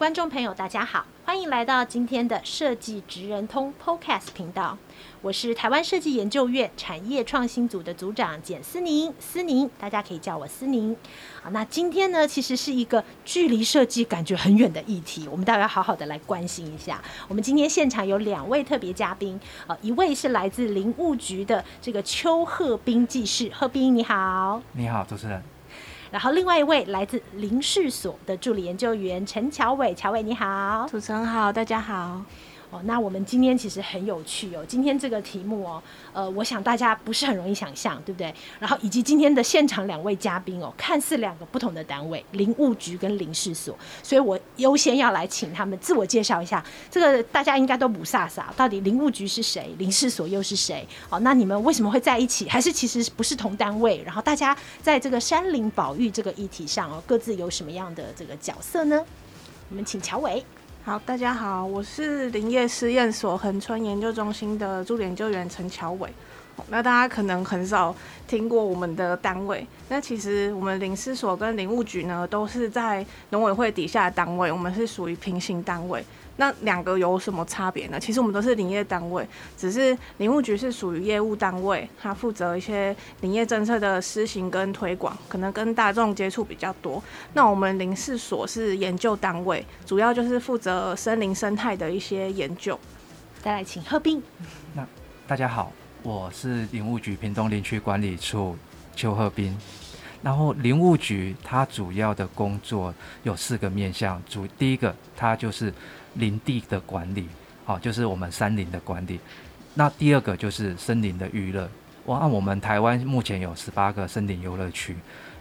观众朋友，大家好，欢迎来到今天的设计职人通 Podcast 频道。我是台湾设计研究院产业创新组的组长简思宁，思宁，大家可以叫我思宁。好，那今天呢，其实是一个距离设计感觉很远的议题，我们大家好好的来关心一下。我们今天现场有两位特别嘉宾，呃，一位是来自林务局的这个邱鹤斌技师，鹤斌你好。你好，主持人。然后另外一位来自林氏所的助理研究员陈乔伟，乔伟你好，主持人好，大家好。哦，那我们今天其实很有趣哦。今天这个题目哦，呃，我想大家不是很容易想象，对不对？然后以及今天的现场两位嘉宾哦，看似两个不同的单位，林务局跟林试所，所以我优先要来请他们自我介绍一下。这个大家应该都不傻傻，到底林务局是谁，林试所又是谁？哦，那你们为什么会在一起？还是其实不是同单位？然后大家在这个山林保育这个议题上哦，各自有什么样的这个角色呢？我们请乔伟。好，大家好，我是林业试验所恒春研究中心的助理研究员陈乔伟。那大家可能很少听过我们的单位，那其实我们林试所跟林务局呢，都是在农委会底下的单位，我们是属于平行单位。那两个有什么差别呢？其实我们都是林业单位，只是林务局是属于业务单位，它负责一些林业政策的施行跟推广，可能跟大众接触比较多。那我们林试所是研究单位，主要就是负责森林生态的一些研究。再来请贺斌。那大家好，我是林务局屏东林区管理处邱贺斌。然后林务局它主要的工作有四个面向，主第一个它就是。林地的管理，好，就是我们山林的管理。那第二个就是森林的娱乐。我按我们台湾目前有十八个森林游乐区，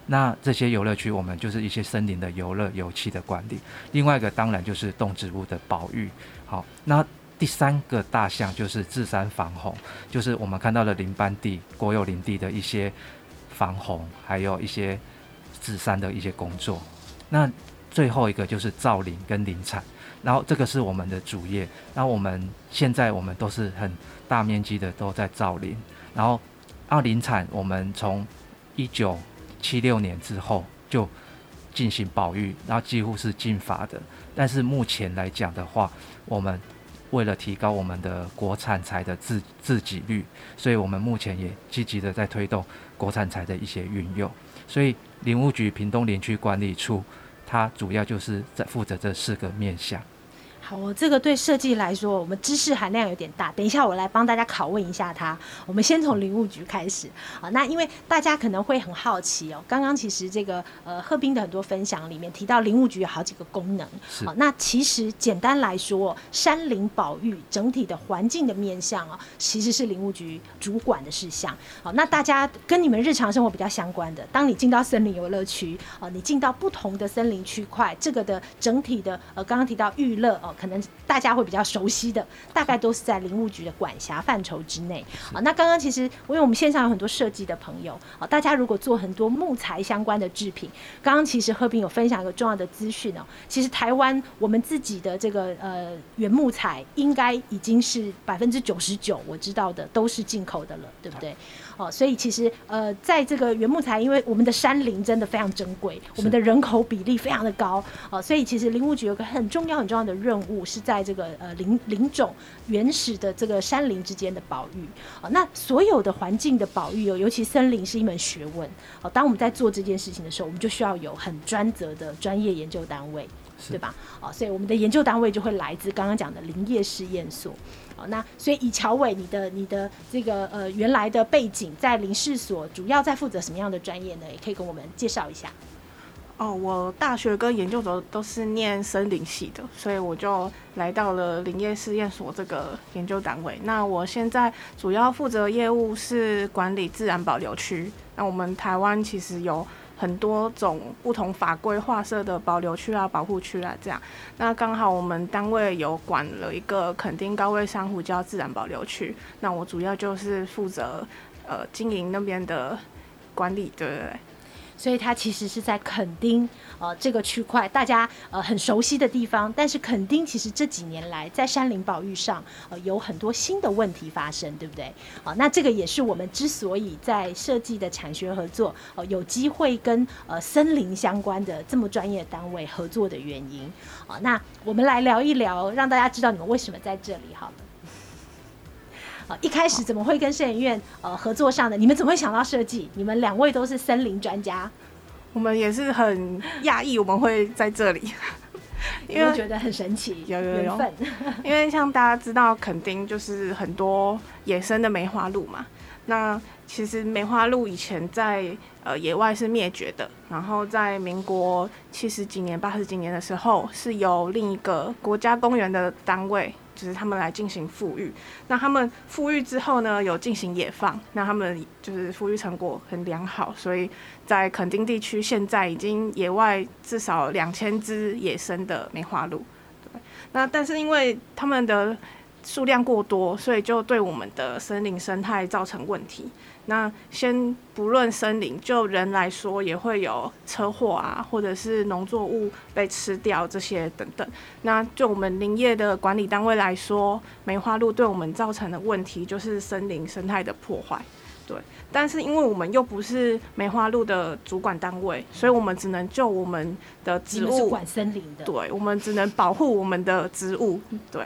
那这些游乐区我们就是一些森林的游乐游憩的管理。另外一个当然就是动植物的保育。好，那第三个大项就是治山防洪，就是我们看到的林班地、国有林地的一些防洪，还有一些治山的一些工作。那最后一个就是造林跟林产。然后这个是我们的主业，然后我们现在我们都是很大面积的都在造林，然后二林产我们从一九七六年之后就进行保育，然后几乎是禁伐的。但是目前来讲的话，我们为了提高我们的国产材的自自给率，所以我们目前也积极的在推动国产材的一些运用。所以林务局屏东林区管理处。它主要就是在负责这四个面向。好，这个对设计来说，我们知识含量有点大。等一下，我来帮大家拷问一下它。我们先从林务局开始啊。那因为大家可能会很好奇哦，刚刚其实这个呃贺斌的很多分享里面提到林务局有好几个功能。是。那其实简单来说，山林保育整体的环境的面向啊，其实是林务局主管的事项。好，那大家跟你们日常生活比较相关的，当你进到森林游乐区啊，你进到不同的森林区块，这个的整体的呃，刚刚提到娱乐哦。可能大家会比较熟悉的，大概都是在林务局的管辖范畴之内。啊，那刚刚其实，因为我们线上有很多设计的朋友，啊，大家如果做很多木材相关的制品，刚刚其实贺平有分享一个重要的资讯哦。其实台湾我们自己的这个呃原木材，应该已经是百分之九十九，我知道的都是进口的了，对不对？哦，所以其实呃，在这个原木材，因为我们的山林真的非常珍贵，我们的人口比例非常的高，哦，所以其实林务局有个很重要很重要的任务，是在这个呃林林种原始的这个山林之间的保育。哦，那所有的环境的保育哦，尤其森林是一门学问。哦，当我们在做这件事情的时候，我们就需要有很专责的专业研究单位，对吧？哦，所以我们的研究单位就会来自刚刚讲的林业试验所。那所以以乔伟你的你的这个呃原来的背景在林试所，主要在负责什么样的专业呢？也可以跟我们介绍一下。哦，我大学跟研究所都是念森林系的，所以我就来到了林业试验所这个研究单位。那我现在主要负责业务是管理自然保留区。那我们台湾其实有很多种不同法规划设的保留区啊、保护区啊这样。那刚好我们单位有管了一个垦丁高位珊瑚礁自然保留区，那我主要就是负责呃经营那边的管理，对对对。所以它其实是在垦丁呃这个区块，大家呃很熟悉的地方。但是垦丁其实这几年来在山林保育上呃有很多新的问题发生，对不对？啊、那这个也是我们之所以在设计的产学合作呃有机会跟呃森林相关的这么专业单位合作的原因。啊、那我们来聊一聊，让大家知道你们为什么在这里好了。一开始怎么会跟摄影院呃合作上的？你们怎么会想到设计？你们两位都是森林专家，我们也是很讶异我们会在这里，因为觉得很神奇，有有缘分。因为像大家知道，垦丁就是很多野生的梅花鹿嘛。那其实梅花鹿以前在呃野外是灭绝的，然后在民国七十几年、八十几年的时候，是由另一个国家公园的单位。就是他们来进行复育，那他们复育之后呢，有进行野放，那他们就是复育成果很良好，所以在垦丁地区现在已经野外至少两千只野生的梅花鹿。那但是因为他们的数量过多，所以就对我们的森林生态造成问题。那先不论森林，就人来说也会有车祸啊，或者是农作物被吃掉这些等等。那就我们林业的管理单位来说，梅花鹿对我们造成的问题就是森林生态的破坏。对，但是因为我们又不是梅花鹿的主管单位，所以我们只能就我们的植物管森林的，对，我们只能保护我们的植物，对。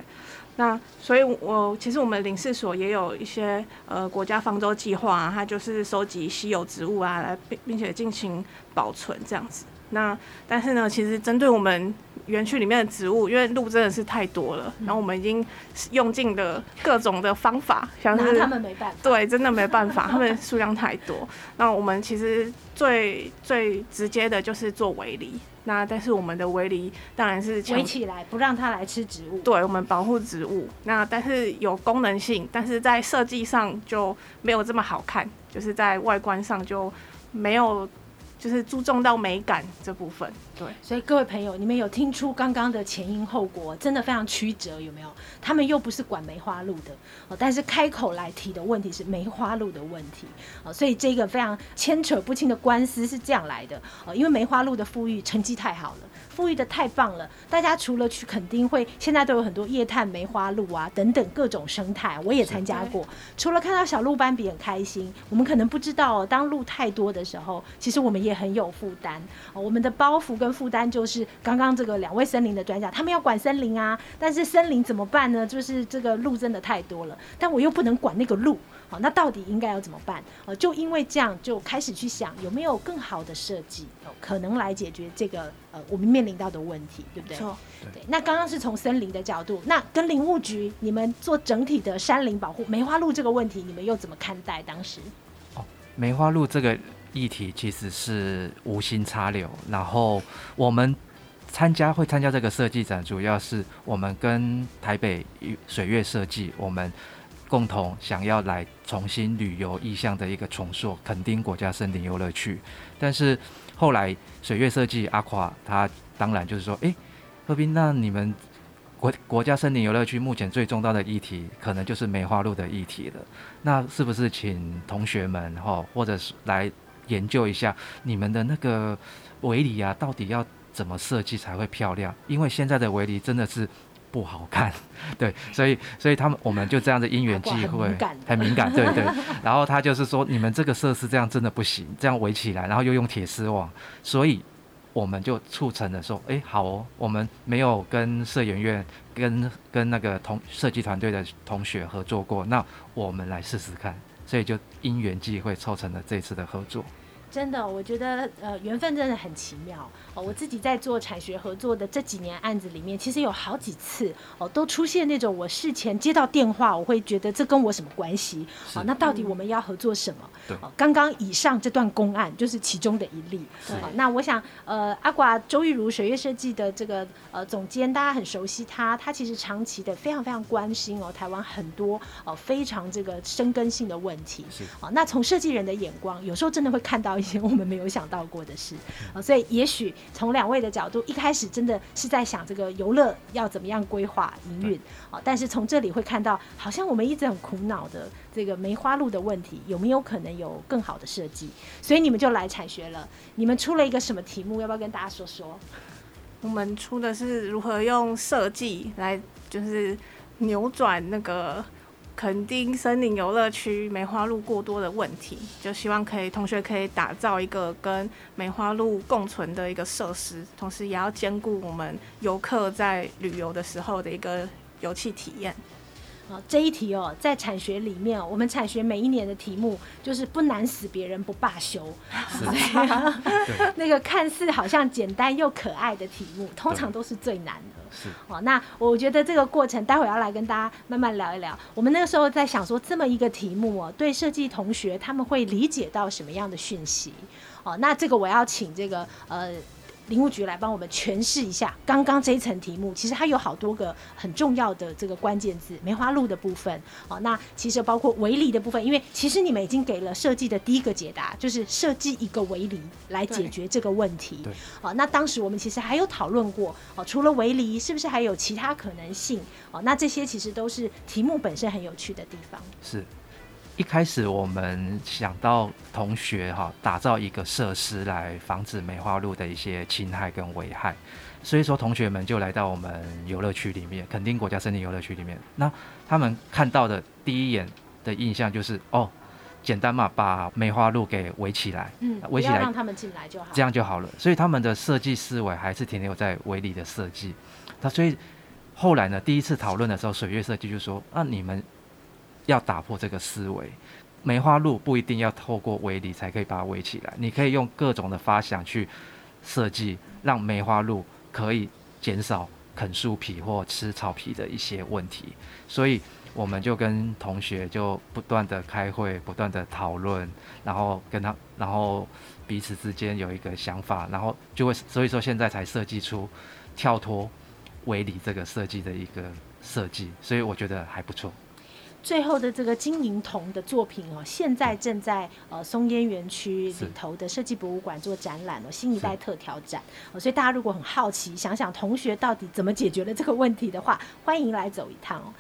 那所以我，其实我们领事所也有一些呃国家方舟计划，它就是收集稀有植物啊，来并并且进行保存这样子。那但是呢，其实针对我们园区里面的植物，因为鹿真的是太多了，然后我们已经用尽了各种的方法，想是他们没办法，对，真的没办法，他们数量太多。那我们其实最最直接的就是做围篱。那但是我们的围篱当然是围起来，不让它来吃植物。对，我们保护植物。那但是有功能性，但是在设计上就没有这么好看，就是在外观上就没有。就是注重到美感这部分，对。所以各位朋友，你们有听出刚刚的前因后果，真的非常曲折，有没有？他们又不是管梅花鹿的，哦，但是开口来提的问题是梅花鹿的问题，哦，所以这个非常牵扯不清的官司是这样来的，哦，因为梅花鹿的富裕成绩太好了。富裕的太棒了！大家除了去垦丁会，现在都有很多夜探梅花鹿啊等等各种生态，我也参加过。除了看到小鹿斑比很开心，我们可能不知道哦，当鹿太多的时候，其实我们也很有负担。我们的包袱跟负担就是刚刚这个两位森林的专家，他们要管森林啊，但是森林怎么办呢？就是这个鹿真的太多了，但我又不能管那个鹿。好，那到底应该要怎么办？呃，就因为这样，就开始去想有没有更好的设计，可能来解决这个呃我们面临到的问题，对不对？错，对。那刚刚是从森林的角度，那跟林务局你们做整体的山林保护，梅花鹿这个问题，你们又怎么看待？当时？哦，梅花鹿这个议题其实是无心插柳，然后我们参加会参加这个设计展，主要是我们跟台北水月设计我们。共同想要来重新旅游意向的一个重塑垦丁国家森林游乐区，但是后来水月设计阿垮他当然就是说，诶，贺斌，那你们国国家森林游乐区目前最重大的议题，可能就是梅花鹿的议题了。那是不是请同学们哈，或者是来研究一下你们的那个围篱啊，到底要怎么设计才会漂亮？因为现在的围篱真的是。不好看，对，所以所以他们我们就这样的因缘际会，很敏感，对对。然后他就是说，你们这个设施这样真的不行，这样围起来，然后又用铁丝网，所以我们就促成了说，哎，好哦，我们没有跟摄影院跟跟那个同设计团队的同学合作过，那我们来试试看，所以就因缘际会凑成了这次的合作。真的，我觉得呃缘分真的很奇妙哦。我自己在做产学合作的这几年案子里面，其实有好几次哦，都出现那种我事前接到电话，我会觉得这跟我什么关系？哦，那到底我们要合作什么？对，哦，刚刚以上这段公案就是其中的一例。对，哦，那我想呃阿寡周玉如水月设计的这个呃总监，大家很熟悉他，他其实长期的非常非常关心哦台湾很多哦非常这个深根性的问题。是，哦，那从设计人的眼光，有时候真的会看到。些我们没有想到过的事啊。所以也许从两位的角度，一开始真的是在想这个游乐要怎么样规划营运啊，但是从这里会看到，好像我们一直很苦恼的这个梅花鹿的问题，有没有可能有更好的设计？所以你们就来产学了，你们出了一个什么题目？要不要跟大家说说？我们出的是如何用设计来，就是扭转那个垦丁森林游乐区梅花鹿过多的问题，就希望可以同学可以打造一个跟梅花鹿共存的一个设施，同时也要兼顾我们游客在旅游的时候的一个游憩体验。好，这一题哦，在产学里面，我们产学每一年的题目就是不难死别人不罢休，是 那个看似好像简单又可爱的题目，通常都是最难的。哦，那我觉得这个过程，待会儿要来跟大家慢慢聊一聊。我们那个时候在想说，这么一个题目哦，对设计同学他们会理解到什么样的讯息？哦，那这个我要请这个呃。林务局来帮我们诠释一下刚刚这一层题目，其实它有好多个很重要的这个关键字，梅花鹿的部分，好，那其实包括围篱的部分，因为其实你们已经给了设计的第一个解答，就是设计一个围篱来解决这个问题。对，好，那当时我们其实还有讨论过，哦，除了围篱，是不是还有其他可能性？哦，那这些其实都是题目本身很有趣的地方。是。一开始我们想到同学哈打造一个设施来防止梅花鹿的一些侵害跟危害，所以说同学们就来到我们游乐区里面，垦丁国家森林游乐区里面。那他们看到的第一眼的印象就是哦，简单嘛，把梅花鹿给围起来，嗯，围起来让他们进来就好，这样就好了。所以他们的设计思维还是停留在围里的设计。那所以后来呢，第一次讨论的时候，水月设计就说：那你们。要打破这个思维，梅花鹿不一定要透过围篱才可以把它围起来，你可以用各种的发想去设计，让梅花鹿可以减少啃树皮或吃草皮的一些问题。所以我们就跟同学就不断的开会，不断的讨论，然后跟他，然后彼此之间有一个想法，然后就会，所以说现在才设计出跳脱围篱这个设计的一个设计，所以我觉得还不错。最后的这个金银铜的作品哦，现在正在呃松烟园区里头的设计博物馆做展览哦，新一代特调展哦，所以大家如果很好奇，想想同学到底怎么解决了这个问题的话，欢迎来走一趟哦。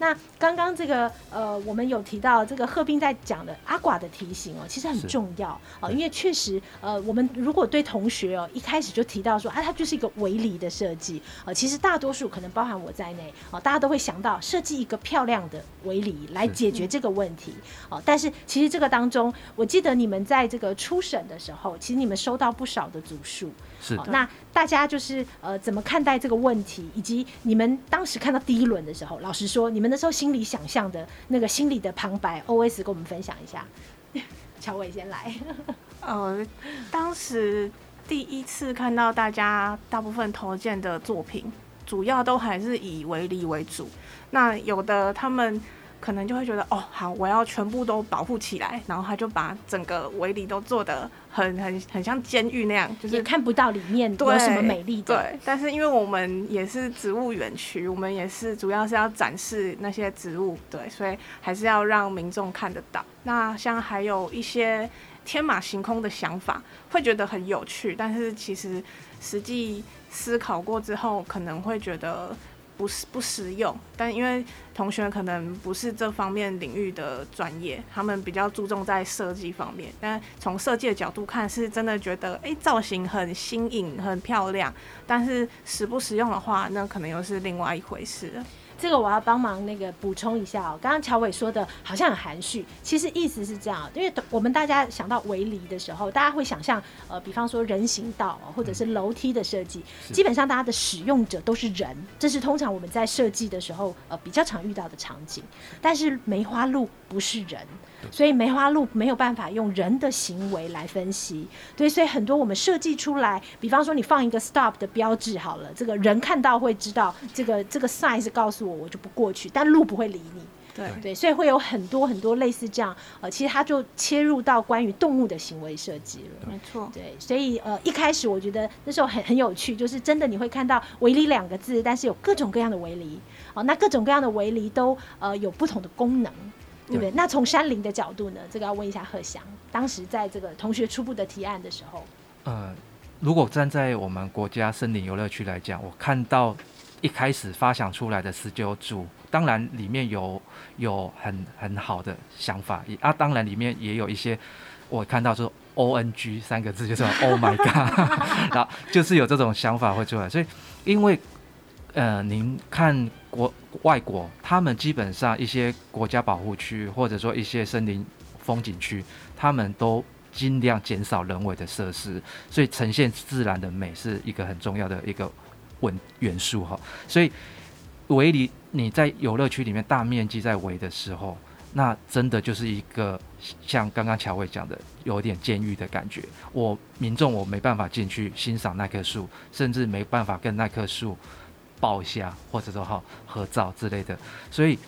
那刚刚这个呃，我们有提到这个贺斌在讲的阿寡的提醒哦，其实很重要哦，因为确实呃，我们如果对同学哦一开始就提到说啊，它就是一个围篱的设计呃，其实大多数可能包含我在内哦，大家都会想到设计一个漂亮的围篱来解决这个问题哦。但是其实这个当中，我记得你们在这个初审的时候，其实你们收到不少的组数。是，那大家就是呃怎么看待这个问题，以及你们当时看到第一轮的时候，老实说，你们那时候心里想象的那个心里的旁白，OS 跟我们分享一下。乔伟先来。呃，当时第一次看到大家大部分投件的作品，主要都还是以围篱为主。那有的他们。可能就会觉得哦，好，我要全部都保护起来，然后他就把整个围篱都做的很很很像监狱那样，就是也看不到里面有什么美丽的。对，但是因为我们也是植物园区，我们也是主要是要展示那些植物，对，所以还是要让民众看得到。那像还有一些天马行空的想法，会觉得很有趣，但是其实实际思考过之后，可能会觉得。不是不实用，但因为同学可能不是这方面领域的专业，他们比较注重在设计方面。但从设计的角度看，是真的觉得哎、造型很新颖、很漂亮，但是实不实用的话，那可能又是另外一回事了。这个我要帮忙那个补充一下哦，刚刚乔伟说的好像很含蓄，其实意思是这样，因为我们大家想到围篱的时候，大家会想象呃，比方说人行道或者是楼梯的设计，基本上大家的使用者都是人，这是通常我们在设计的时候呃比较常遇到的场景，但是梅花鹿不是人。所以梅花鹿没有办法用人的行为来分析，对，所以很多我们设计出来，比方说你放一个 stop 的标志好了，这个人看到会知道这个这个 size 告诉我，我就不过去，但鹿不会理你，对。对，所以会有很多很多类似这样，呃，其实它就切入到关于动物的行为设计了，没错，对，所以呃一开始我觉得那时候很很有趣，就是真的你会看到围篱两个字，但是有各种各样的围篱，哦，那各种各样的围篱都呃有不同的功能。对不对？那从山林的角度呢？这个要问一下贺翔，当时在这个同学初步的提案的时候，呃，如果站在我们国家森林游乐区来讲，我看到一开始发想出来的十九组，当然里面有有很很好的想法，啊，当然里面也有一些我看到说 O N G 三个字就是 Oh my God，然后就是有这种想法会出来，所以因为呃，您看国外国，他们基本上一些国家保护区或者说一些森林风景区，他们都尽量减少人为的设施，所以呈现自然的美是一个很重要的一个稳元素哈。所以围篱你在游乐区里面大面积在围的时候，那真的就是一个像刚刚乔伟讲的，有点监狱的感觉。我民众我没办法进去欣赏那棵树，甚至没办法跟那棵树抱一下，或者说好合照之类的。所以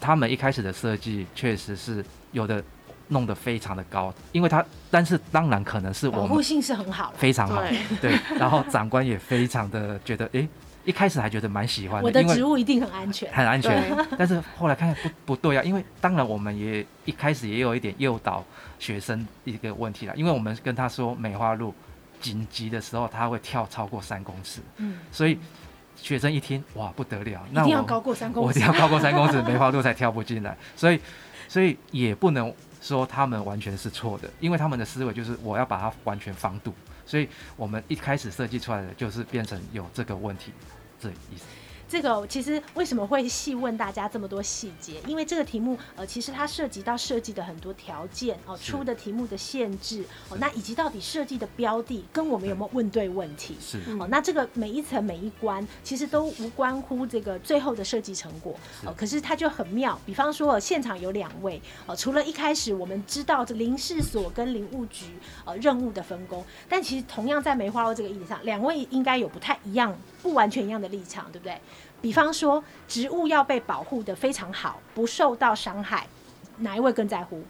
他们一开始的设计确实是有的。弄得非常的高，因为他，但是当然可能是我们保护性是很好，非常好，对，然后长官也非常的觉得，哎、欸，一开始还觉得蛮喜欢的，我的植物一定很安全，很安全。但是后来看看不不对啊，因为当然我们也一开始也有一点诱导学生一个问题啦，因为我们跟他说梅花鹿紧急的时候他会跳超过三公尺，嗯，所以学生一听哇不得了，那我一定要高过三公尺，我一定要高过三公尺，梅花鹿才跳不进来，所以所以也不能。说他们完全是错的，因为他们的思维就是我要把它完全防堵，所以我们一开始设计出来的就是变成有这个问题，这意思。这个其实为什么会细问大家这么多细节？因为这个题目呃，其实它涉及到设计的很多条件哦，出的题目的限制哦，那以及到底设计的标的跟我们有没有问对问题？是哦，那这个每一层每一关其实都无关乎这个最后的设计成果哦。可是它就很妙，比方说现场有两位哦，除了一开始我们知道这林事所跟林务局呃任务的分工，但其实同样在梅花鹿这个议题上，两位应该有不太一样、不完全一样的立场，对不对？比方说，植物要被保护的非常好，不受到伤害，哪一位更在乎？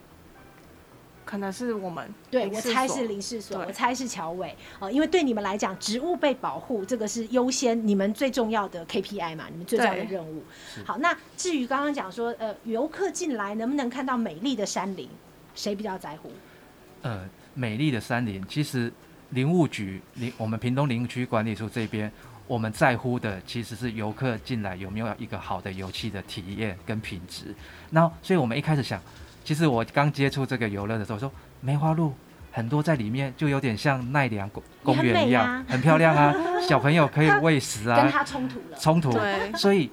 可能是我们，对，我猜是林世所，我猜是乔伟哦，因为对你们来讲，植物被保护这个是优先，你们最重要的 KPI 嘛，你们最重要的任务。好，那至于刚刚讲说，呃，游客进来能不能看到美丽的山林，谁比较在乎？呃，美丽的山林，其实林务局林我们屏东林区管理处这边。我们在乎的其实是游客进来有没有一个好的游戏的体验跟品质。那所以我们一开始想，其实我刚接触这个游乐的时候说，梅花鹿很多在里面，就有点像奈良公公园一样，很，很漂亮啊，小朋友可以喂食啊。跟它冲突了。冲突。对。所以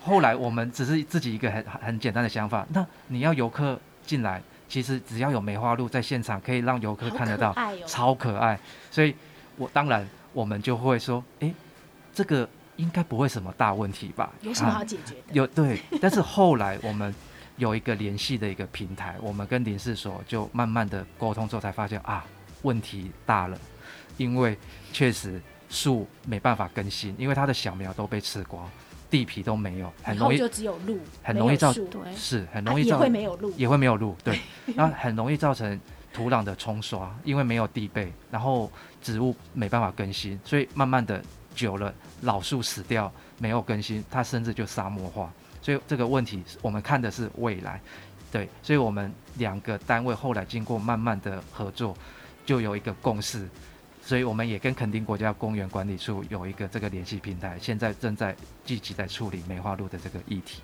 后来我们只是自己一个很很简单的想法，那你要游客进来，其实只要有梅花鹿在现场，可以让游客看得到，可哦、超可爱。所以我当然我们就会说，哎。这个应该不会什么大问题吧？有什么好解决的？啊、有对，但是后来我们有一个联系的一个平台，我们跟林氏所就慢慢的沟通之后，才发现啊，问题大了，因为确实树没办法更新，因为它的小苗都被吃光，地皮都没有，很容易就只有路，很容易造对是很容易造、啊、也会没有路，也会没有路，对，然后很容易造成土壤的冲刷，因为没有地被，然后植物没办法更新，所以慢慢的。久了，老树死掉，没有更新，它甚至就沙漠化。所以这个问题，我们看的是未来，对。所以我们两个单位后来经过慢慢的合作，就有一个共识。所以我们也跟垦丁国家公园管理处有一个这个联系平台，现在正在积极在处理梅花鹿的这个议题。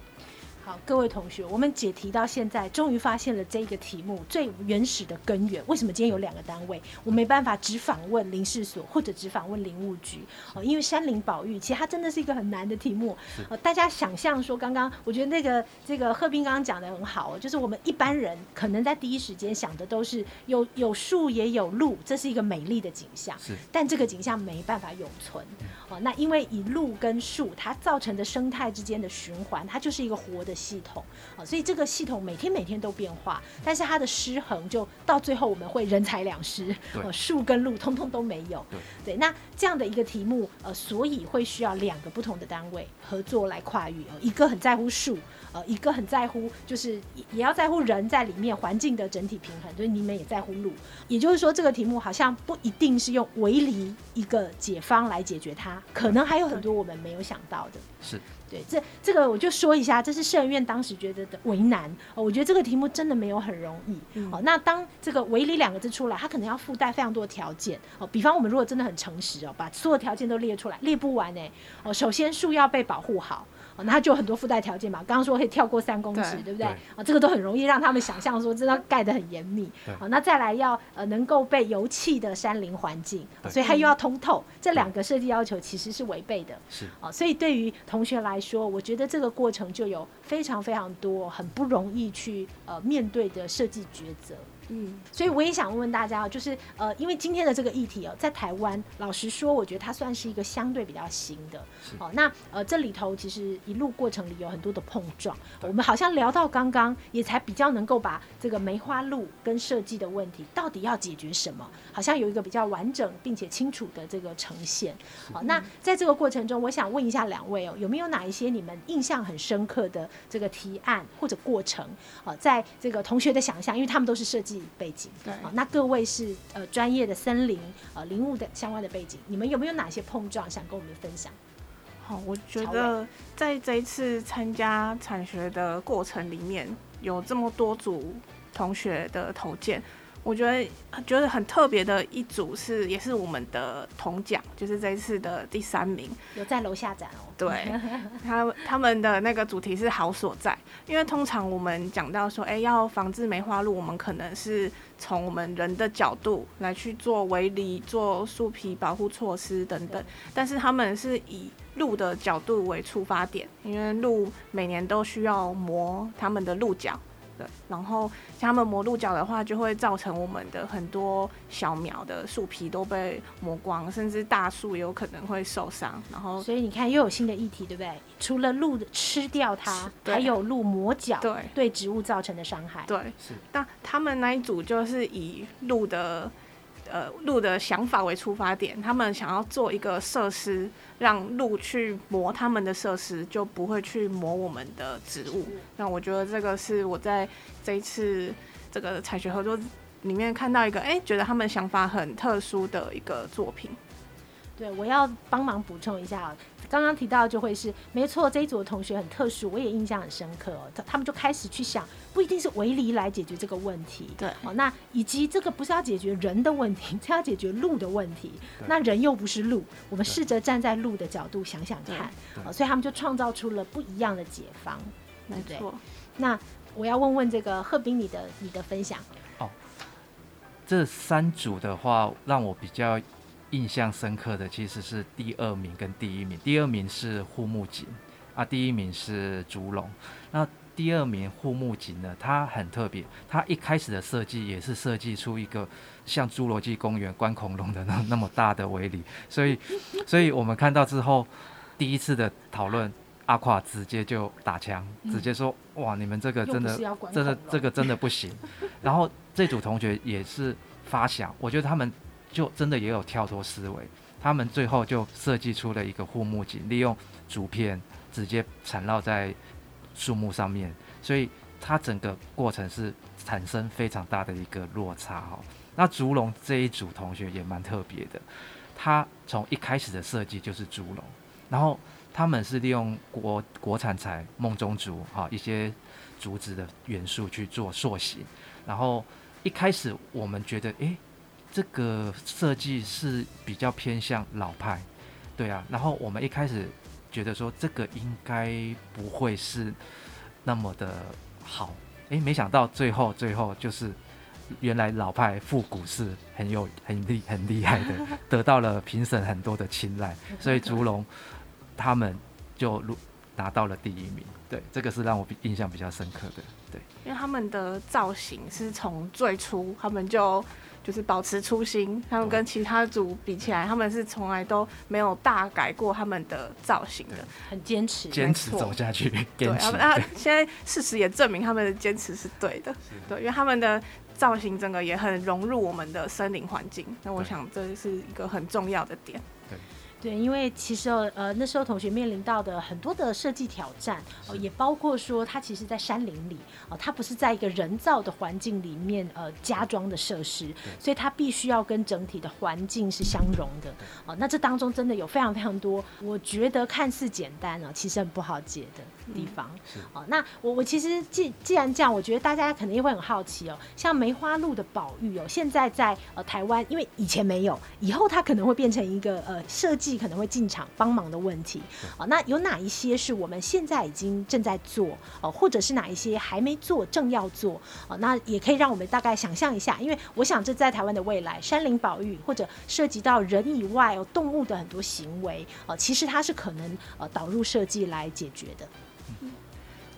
好，各位同学，我们解题到现在，终于发现了这个题目最原始的根源。为什么今天有两个单位，我没办法只访问林试所或者只访问林务局？哦，因为山林保育其实它真的是一个很难的题目。呃，大家想象说，刚刚我觉得那个这个贺斌刚刚讲的很好，就是我们一般人可能在第一时间想的都是有有树也有路，这是一个美丽的景象。是，但这个景象没办法永存。哦，那因为以路跟树它造成的生态之间的循环，它就是一个活的。系统啊，所以这个系统每天每天都变化，但是它的失衡就到最后我们会人财两失，呃，树跟路 通通都没有。对，对，那这样的一个题目，呃，所以会需要两个不同的单位合作来跨域，呃，一个很在乎树，呃，一个很在乎就是也要在乎人在里面环境的整体平衡，所以你们也在乎路。也就是说，这个题目好像不一定是用围篱一个解方来解决它，可能还有很多我们没有想到的。是。对，这这个我就说一下，这是社院当时觉得的为难。哦，我觉得这个题目真的没有很容易。嗯、哦，那当这个“违理”两个字出来，它可能要附带非常多的条件。哦，比方我们如果真的很诚实哦，把所有条件都列出来，列不完呢。哦，首先树要被保护好。那它就很多附带条件嘛，刚刚说可以跳过三公尺，对，对不对？啊、哦，这个都很容易让他们想象说，这要盖得很严密。好、哦，那再来要呃能够被油气的山林环境，所以它又要通透，这两个设计要求其实是违背的。是啊、哦，所以对于同学来说，我觉得这个过程就有非常非常多很不容易去呃面对的设计抉择。嗯，所以我也想问问大家，就是呃，因为今天的这个议题哦，在台湾，老实说，我觉得它算是一个相对比较新的。哦，那呃，这里头其实一路过程里有很多的碰撞。我们好像聊到刚刚，也才比较能够把这个梅花鹿跟设计的问题到底要解决什么，好像有一个比较完整并且清楚的这个呈现。好，那在这个过程中，我想问一下两位哦，有没有哪一些你们印象很深刻的这个提案或者过程？哦，在这个同学的想象，因为他们都是设计。背景对，好，那各位是呃专业的森林呃林务的相关的背景，你们有没有哪些碰撞想跟我们分享？好，我觉得在这一次参加产学的过程里面，有这么多组同学的投件。我觉得觉得很特别的一组是，也是我们的铜奖，就是这一次的第三名，有在楼下展哦。对，他他们的那个主题是好所在，因为通常我们讲到说，哎、欸，要防治梅花鹿，我们可能是从我们人的角度来去做围篱、做树皮保护措施等等，但是他们是以鹿的角度为出发点，因为鹿每年都需要磨他们的鹿角。然后像他们磨鹿角的话，就会造成我们的很多小苗的树皮都被磨光，甚至大树也有可能会受伤。然后，所以你看又有新的议题，对不对？除了鹿吃掉它，还有鹿磨角，对对植物造成的伤害。对，是。但他们那一组就是以鹿的。呃，鹿的想法为出发点，他们想要做一个设施，让鹿去磨他们的设施，就不会去磨我们的植物。那我觉得这个是我在这一次这个采学合作里面看到一个，哎、欸，觉得他们想法很特殊的一个作品。对，我要帮忙补充一下。刚刚提到就会是没错，这一组的同学很特殊，我也印象很深刻哦。他他们就开始去想，不一定是围篱来解决这个问题，对哦。那以及这个不是要解决人的问题，是要解决路的问题。那人又不是路，我们试着站在路的角度想想看，哦，所以他们就创造出了不一样的解方，对不对？没错。那我要问问这个贺斌，你的你的分享。哦，这三组的话让我比较。印象深刻的其实是第二名跟第一名，第二名是护木槿啊，第一名是竹龙。那第二名护木槿呢，它很特别，它一开始的设计也是设计出一个像侏罗纪公园关恐龙的那那么大的围篱，所以，所以我们看到之后，第一次的讨论，阿跨直接就打枪，直接说哇，你们这个真的真的这个真的不行。然后这组同学也是发想，我觉得他们。就真的也有跳脱思维，他们最后就设计出了一个护木槿，利用竹片直接缠绕在树木上面，所以它整个过程是产生非常大的一个落差哈。那竹笼这一组同学也蛮特别的，他从一开始的设计就是竹笼，然后他们是利用国国产材梦中竹哈一些竹子的元素去做塑形，然后一开始我们觉得诶。这个设计是比较偏向老派，对啊。然后我们一开始觉得说这个应该不会是那么的好，诶，没想到最后最后就是原来老派复古是很有很厉很厉害的，得到了评审很多的青睐，所以竹龙他们就拿到了第一名。对，这个是让我印象比较深刻的。对，因为他们的造型是从最初他们就。就是保持初心，他们跟其他组比起来，他们是从来都没有大改过他们的造型的，很坚持，坚持走下去。对，那现在事实也证明他们的坚持是对的，对，因为他们的造型整个也很融入我们的森林环境。那我想这是一个很重要的点。对。对，因为其实呃那时候同学面临到的很多的设计挑战，哦，也包括说它其实在山林里，哦，它不是在一个人造的环境里面呃加装的设施，所以它必须要跟整体的环境是相融的，哦，那这当中真的有非常非常多，我觉得看似简单啊，其实很不好解的地方。是哦，那我我其实既既然这样，我觉得大家肯定会很好奇哦，像梅花鹿的保育哦，现在在呃台湾，因为以前没有，以后它可能会变成一个呃设计。可能会进场帮忙的问题哦，那有哪一些是我们现在已经正在做哦，或者是哪一些还没做正要做哦？那也可以让我们大概想象一下，因为我想这在台湾的未来，山林保育或者涉及到人以外哦动物的很多行为哦，其实它是可能呃导入设计来解决的。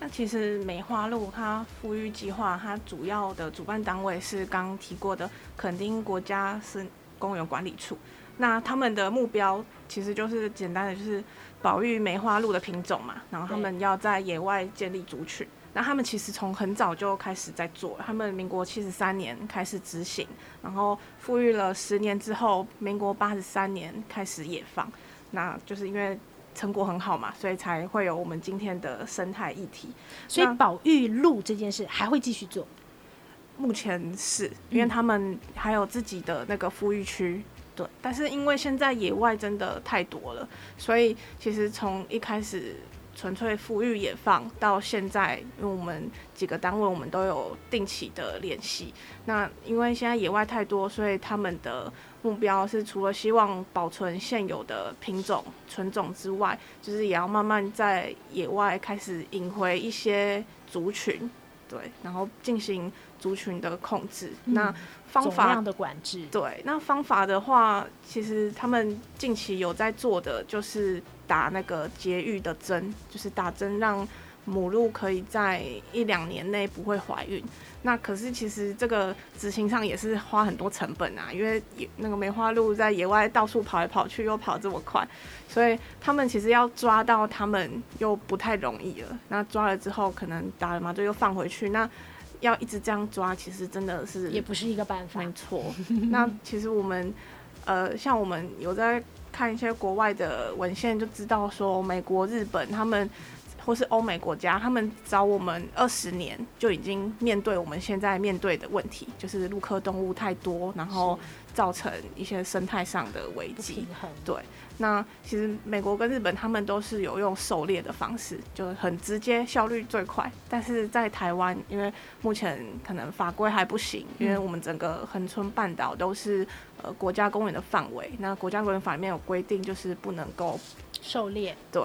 那其实梅花鹿它复育计划，它主要的主办单位是刚刚提过的垦丁国家森公园管理处。那他们的目标其实就是简单的，就是保育梅花鹿的品种嘛。然后他们要在野外建立族群。那他们其实从很早就开始在做，他们民国七十三年开始执行，然后复育了十年之后，民国八十三年开始野放。那就是因为成果很好嘛，所以才会有我们今天的生态议题。所以保育鹿这件事还会继续做。目前是因为他们还有自己的那个富裕区。对，但是因为现在野外真的太多了，所以其实从一开始纯粹富裕野放到现在，因为我们几个单位我们都有定期的联系。那因为现在野外太多，所以他们的目标是除了希望保存现有的品种纯种之外，就是也要慢慢在野外开始引回一些族群，对，然后进行族群的控制。嗯、那方法的管制，对，那方法的话，其实他们近期有在做的，就是打那个节育的针，就是打针让母鹿可以在一两年内不会怀孕。那可是其实这个执行上也是花很多成本啊，因为那个梅花鹿在野外到处跑来跑去，又跑这么快，所以他们其实要抓到他们又不太容易了。那抓了之后，可能打了麻醉又放回去，那。要一直这样抓，其实真的是也不是一个办法。没错，那其实我们，呃，像我们有在看一些国外的文献，就知道说，美国、日本他们或是欧美国家，他们找我们二十年就已经面对我们现在面对的问题，就是陆科动物太多，然后造成一些生态上的危机。对。那其实美国跟日本他们都是有用狩猎的方式，就很直接，效率最快。但是在台湾，因为目前可能法规还不行，因为我们整个恒春半岛都是呃国家公园的范围。那国家公园法里面有规定，就是不能够狩猎。对，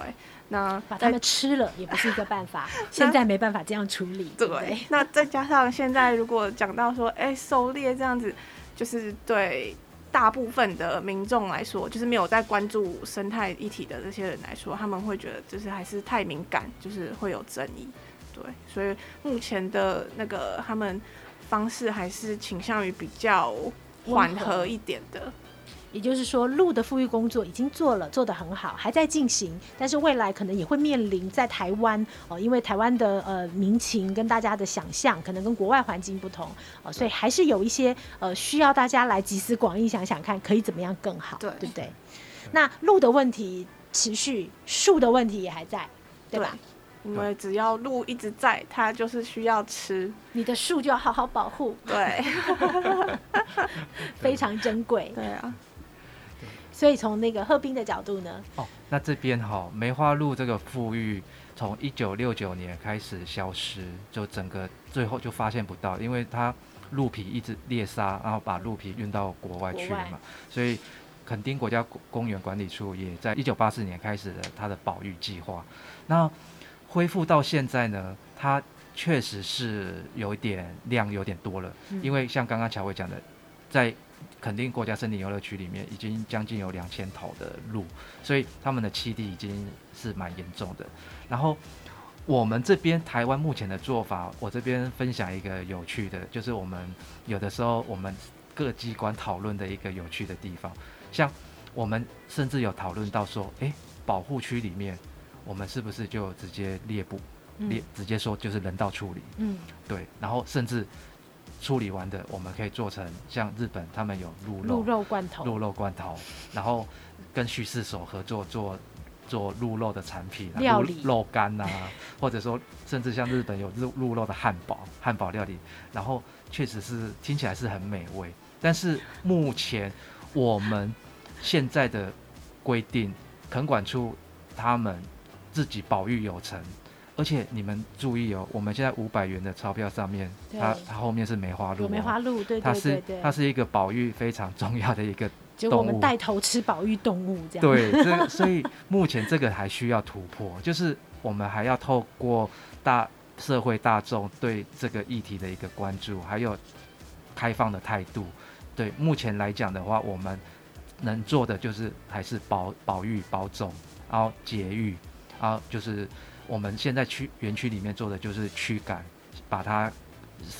那把它们吃了也不是一个办法。现在没办法这样处理。对，对，那再加上现在如果讲到说，哎、欸，狩猎这样子，就是对。大部分的民众来说，就是没有在关注生态议题的这些人来说，他们会觉得就是还是太敏感，就是会有争议。对，所以目前的那个他们方式还是倾向于比较缓和一点的。也就是说，鹿的复育工作已经做了，做得很好，还在进行。但是未来可能也会面临在台湾哦，因为台湾的呃民情跟大家的想象可能跟国外环境不同哦，所以还是有一些呃需要大家来集思广益，想想看可以怎么样更好，对对不对？那鹿的问题持续，树的问题也还在，对吧？对，因为只要鹿一直在，它就是需要吃，你的树就要好好保护，对，非常珍贵，对啊。所以从那个贺斌的角度呢？哦，那这边哈梅花鹿这个富裕，从一九六九年开始消失，就整个最后就发现不到，因为它鹿皮一直猎杀，然后把鹿皮运到国外去了嘛。所以垦丁国家公园管理处也在一九八四年开始了它的保育计划。那恢复到现在呢，它确实是有点量有点多了，嗯、因为像刚刚乔伟讲的，在垦丁国家森林游乐区里面已经将近有两千头的鹿，所以他们的栖地已经是蛮严重的。然后我们这边台湾目前的做法，我这边分享一个有趣的，就是我们有的时候我们各机关讨论的一个有趣的地方，像我们甚至有讨论到说，诶，保护区里面我们是不是就直接猎捕，猎直接说就是人道处理，嗯，对，然后甚至。处理完的，我们可以做成像日本他们有鹿肉鹿肉罐头，鹿肉罐头，然后跟叙事所合作做做鹿肉的产品，料理肉干啊，或者说甚至像日本有鹿鹿肉的汉堡，汉堡料理，然后确实是听起来是很美味。但是目前我们现在的规定，垦管处他们自己保育有成。而且你们注意哦，我们现在五百元的钞票上面，它它后面是梅花鹿，哦，梅花鹿，对对对，对，它是它是一个保育非常重要的一个动物，就我们带头吃保育动物这样。对，这 所以目前这个还需要突破，就是我们还要透过大社会大众对这个议题的一个关注，还有开放的态度。对，目前来讲的话，我们能做的就是还是保保育保种，然后节育，然后就是。我们现在区园区里面做的就是驱赶，把它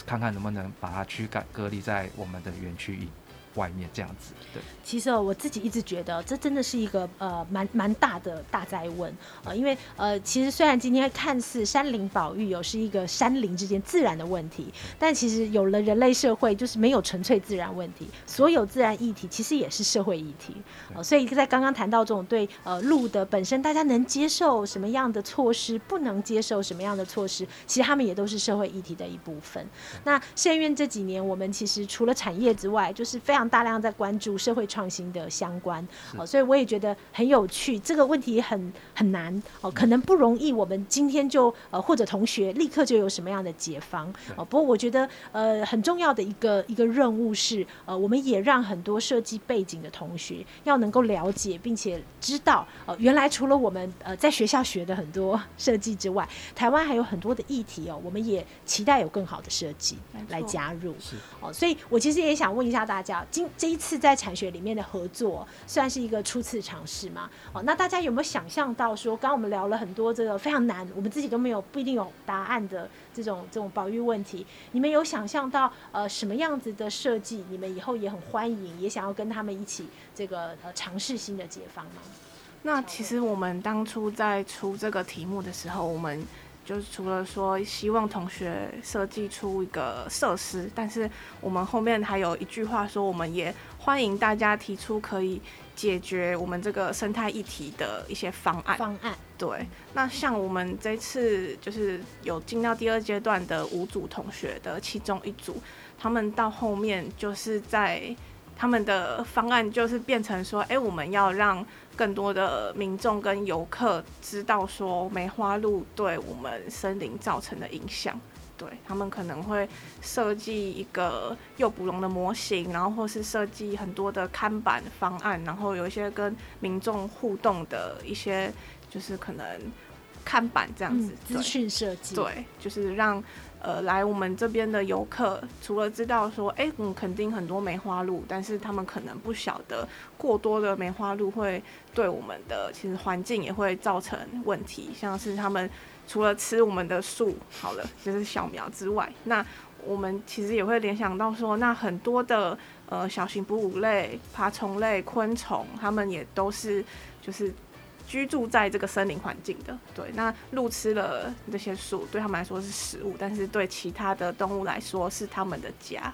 看看能不能把它驱赶隔离在我们的园区里。外面这样子。对，其实我自己一直觉得这真的是一个呃蛮蛮大的大灾问呃，因为呃其实虽然今天看似山林保育有是一个山林之间自然的问题，但其实有了人类社会就是没有纯粹自然问题，所有自然议题其实也是社会议题。呃，所以在刚刚谈到这种对呃路的本身大家能接受什么样的措施，不能接受什么样的措施，其实他们也都是社会议题的一部分。那县院这几年我们其实除了产业之外，就是非常大量在关注。社会创新的相关哦，所以我也觉得很有趣。这个问题很很难哦，可能不容易。我们今天就呃，或者同学立刻就有什么样的解方哦。不过我觉得呃，很重要的一个一个任务是呃，我们也让很多设计背景的同学要能够了解，并且知道哦，原来除了我们呃在学校学的很多设计之外，台湾还有很多的议题哦，我们也期待有更好的设计来加入。是哦，所以我其实也想问一下大家，今这一次在产学里面的合作算是一个初次尝试吗？哦，那大家有没有想象到说，刚刚我们聊了很多这个非常难，我们自己都没有不一定有答案的这种这种保育问题，你们有想象到呃什么样子的设计，你们以后也很欢迎，也想要跟他们一起这个呃尝试新的解方吗？那其实我们当初在出这个题目的时候，我们。就是除了说希望同学设计出一个设施，但是我们后面还有一句话说，我们也欢迎大家提出可以解决我们这个生态议题的一些方案。方案对。那像我们这次就是有进到第二阶段的五组同学的其中一组，他们到后面就是在他们的方案就是变成说，哎、欸，我们要让。更多的民众跟游客知道说梅花鹿对我们森林造成的影响，对他们可能会设计一个诱捕龙的模型，然后或是设计很多的看板方案，然后有一些跟民众互动的一些，就是可能看板这样子资讯设计，对，就是让。呃，来我们这边的游客，除了知道说，哎、欸，嗯，肯定很多梅花鹿，但是他们可能不晓得，过多的梅花鹿会对我们的其实环境也会造成问题，像是他们除了吃我们的树，好了，就是小苗之外，那我们其实也会联想到说，那很多的呃小型哺乳类、爬虫类、昆虫，它们也都是就是。居住在这个森林环境的，对，那鹿吃了这些树，对他们来说是食物，但是对其他的动物来说是他们的家。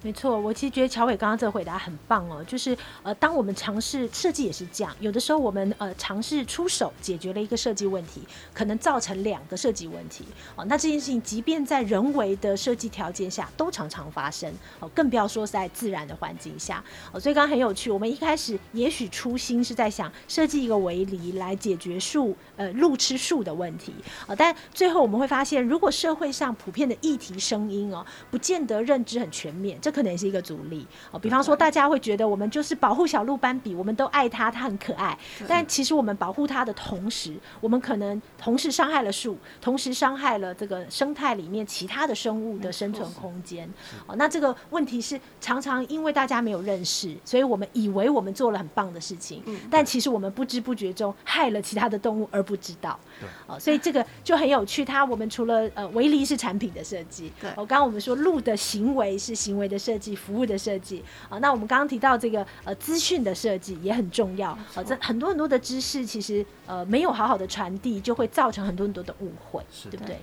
没错，我其实觉得乔伟刚刚这个回答很棒哦，就是呃，当我们尝试设计也是这样，有的时候我们呃尝试出手解决了一个设计问题，可能造成两个设计问题哦。那这件事情即便在人为的设计条件下都常常发生哦，更不要说在自然的环境下哦。所以刚刚很有趣，我们一开始也许初心是在想设计一个围篱来解决树呃鹿吃树的问题哦，但最后我们会发现，如果社会上普遍的议题声音哦，不见得认知很全面。这可能也是一个阻力哦。比方说，大家会觉得我们就是保护小鹿斑比，我们都爱它，它很可爱。但其实我们保护它的同时，我们可能同时伤害了树，同时伤害了这个生态里面其他的生物的生存空间。哦，那这个问题是常常因为大家没有认识，所以我们以为我们做了很棒的事情，但其实我们不知不觉中害了其他的动物而不知道。哦，所以这个就很有趣。它我们除了呃围篱是产品的设计，对，我刚刚我们说鹿的行为是行为的。设计服务的设计。啊，那我们刚刚提到这个呃资讯的设计也很重要。啊，这很多很多的知识其实呃没有好好的传递，就会造成很多很多的误会，对不对？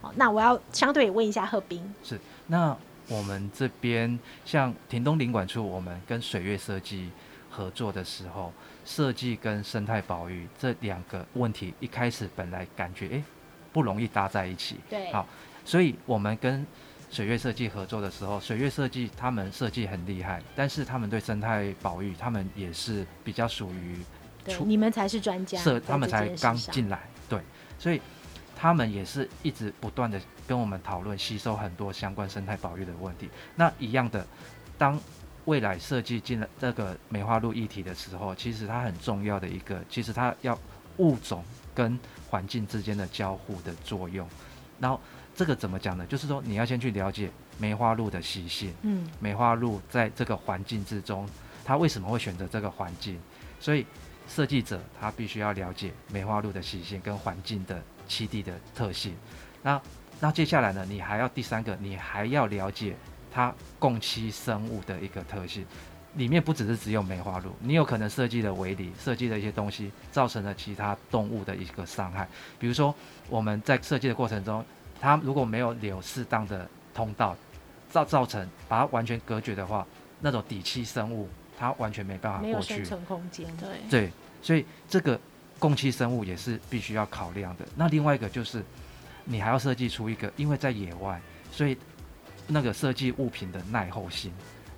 好，那我要相对也问一下贺斌，是。那我们这边像屏东领馆处，我们跟水月设计合作的时候，设计跟生态保育这两个问题，一开始本来感觉诶不容易搭在一起。对，好，所以我们跟水月设计合作的时候，水月设计他们设计很厉害，但是他们对生态保育，他们也是比较属于，对，你们才是专家，设他们才刚进来，对，所以他们也是一直不断的跟我们讨论，吸收很多相关生态保育的问题。那一样的，当未来设计进了这个梅花鹿议题的时候，其实它很重要的一个，其实它要物种跟环境之间的交互的作用。然后这个怎么讲呢？就是说你要先去了解梅花鹿的习性，嗯，梅花鹿在这个环境之中，它为什么会选择这个环境？所以设计者他必须要了解梅花鹿的习性跟环境的栖地的特性。那那接下来呢？你还要第三个，你还要了解。它共栖生物的一个特性，里面不只是只有梅花鹿，你有可能设计的围篱，设计的一些东西，造成了其他动物的一个伤害。比如说，我们在设计的过程中，它如果没有留适当的通道，造造成把它完全隔绝的话，那种底栖生物它完全没办法过去，没有生存空间。对对，所以这个共栖生物也是必须要考量的。那另外一个就是，你还要设计出一个，因为在野外，所以。那个设计物品的耐候性，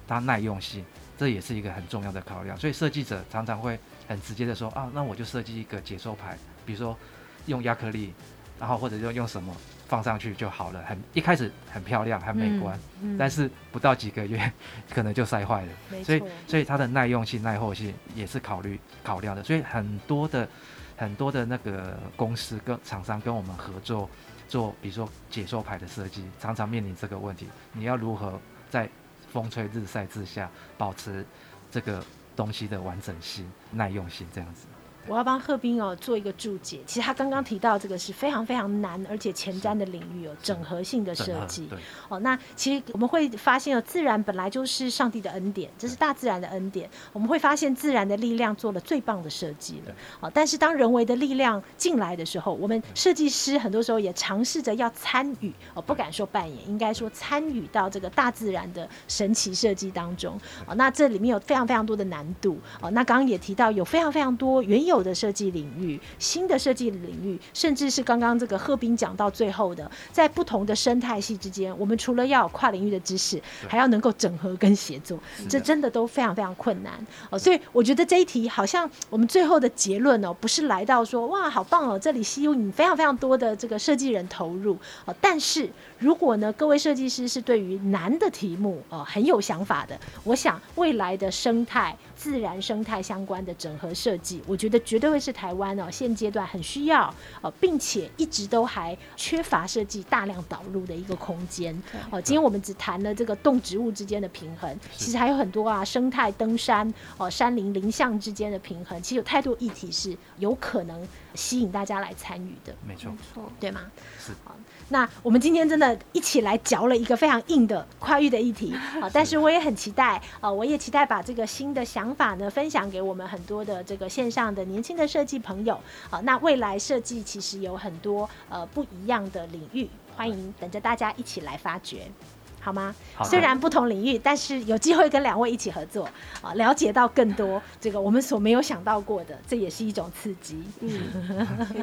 它耐用性，这也是一个很重要的考量。所以设计者常常会很直接的说啊，那我就设计一个解说牌，比如说用亚克力，然后或者用用什么放上去就好了。很一开始很漂亮，很美观，嗯嗯、但是不到几个月 可能就晒坏了。所以所以它的耐用性、耐候性也是考虑考量的。所以很多的很多的那个公司跟厂商跟我们合作。做比如说解说牌的设计，常常面临这个问题：你要如何在风吹日晒之下保持这个东西的完整性、耐用性这样子？我要帮贺斌哦做一个注解。其实他刚刚提到这个是非常非常难而且前瞻的领域哦，整合性的设计。哦，那其实我们会发现哦，自然本来就是上帝的恩典，这是大自然的恩典。我们会发现自然的力量做了最棒的设计了。哦，但是当人为的力量进来的时候，我们设计师很多时候也尝试着要参与哦，不敢说扮演，应该说参与到这个大自然的神奇设计当中。哦，那这里面有非常非常多的难度。哦，那刚刚也提到有非常非常多原有的设计领域，新的设计领域，甚至是刚刚这个贺斌讲到最后的，在不同的生态系之间，我们除了要有跨领域的知识，还要能够整合跟协作，这真的都非常非常困难哦。所以我觉得这一题好像我们最后的结论哦，不是来到说哇好棒哦，这里吸引非常非常多的这个设计人投入哦。但是如果呢，各位设计师是对于难的题目哦很有想法的，我想未来的生态。自然生态相关的整合设计，我觉得绝对会是台湾哦现阶段很需要哦，并且一直都还缺乏设计大量导入的一个空间哦。今天我们只谈了这个动植物之间的平衡，其实还有很多啊，生态登山哦，山林林相之间的平衡，其实有太多议题是有可能吸引大家来参与的。没错，没错，对吗？是。那我们今天真的一起来嚼了一个非常硬的跨域的议题啊！但是我也很期待啊，我也期待把这个新的想法呢分享给我们很多的这个线上的年轻的设计朋友啊。那未来设计其实有很多呃不一样的领域，欢迎等着大家一起来发掘。好吗？好，虽然不同领域，但是有机会跟两位一起合作啊，了解到更多 这个我们所没有想到过的，这也是一种刺激。嗯，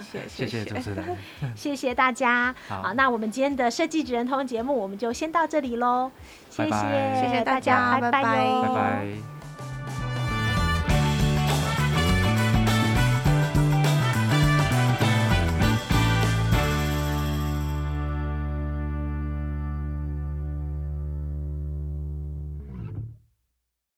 谢谢，谢谢主持人，谢谢大家。好，那我们今天的设计职人通节目，我们就先到这里喽。谢谢，谢谢大家，拜拜，拜拜。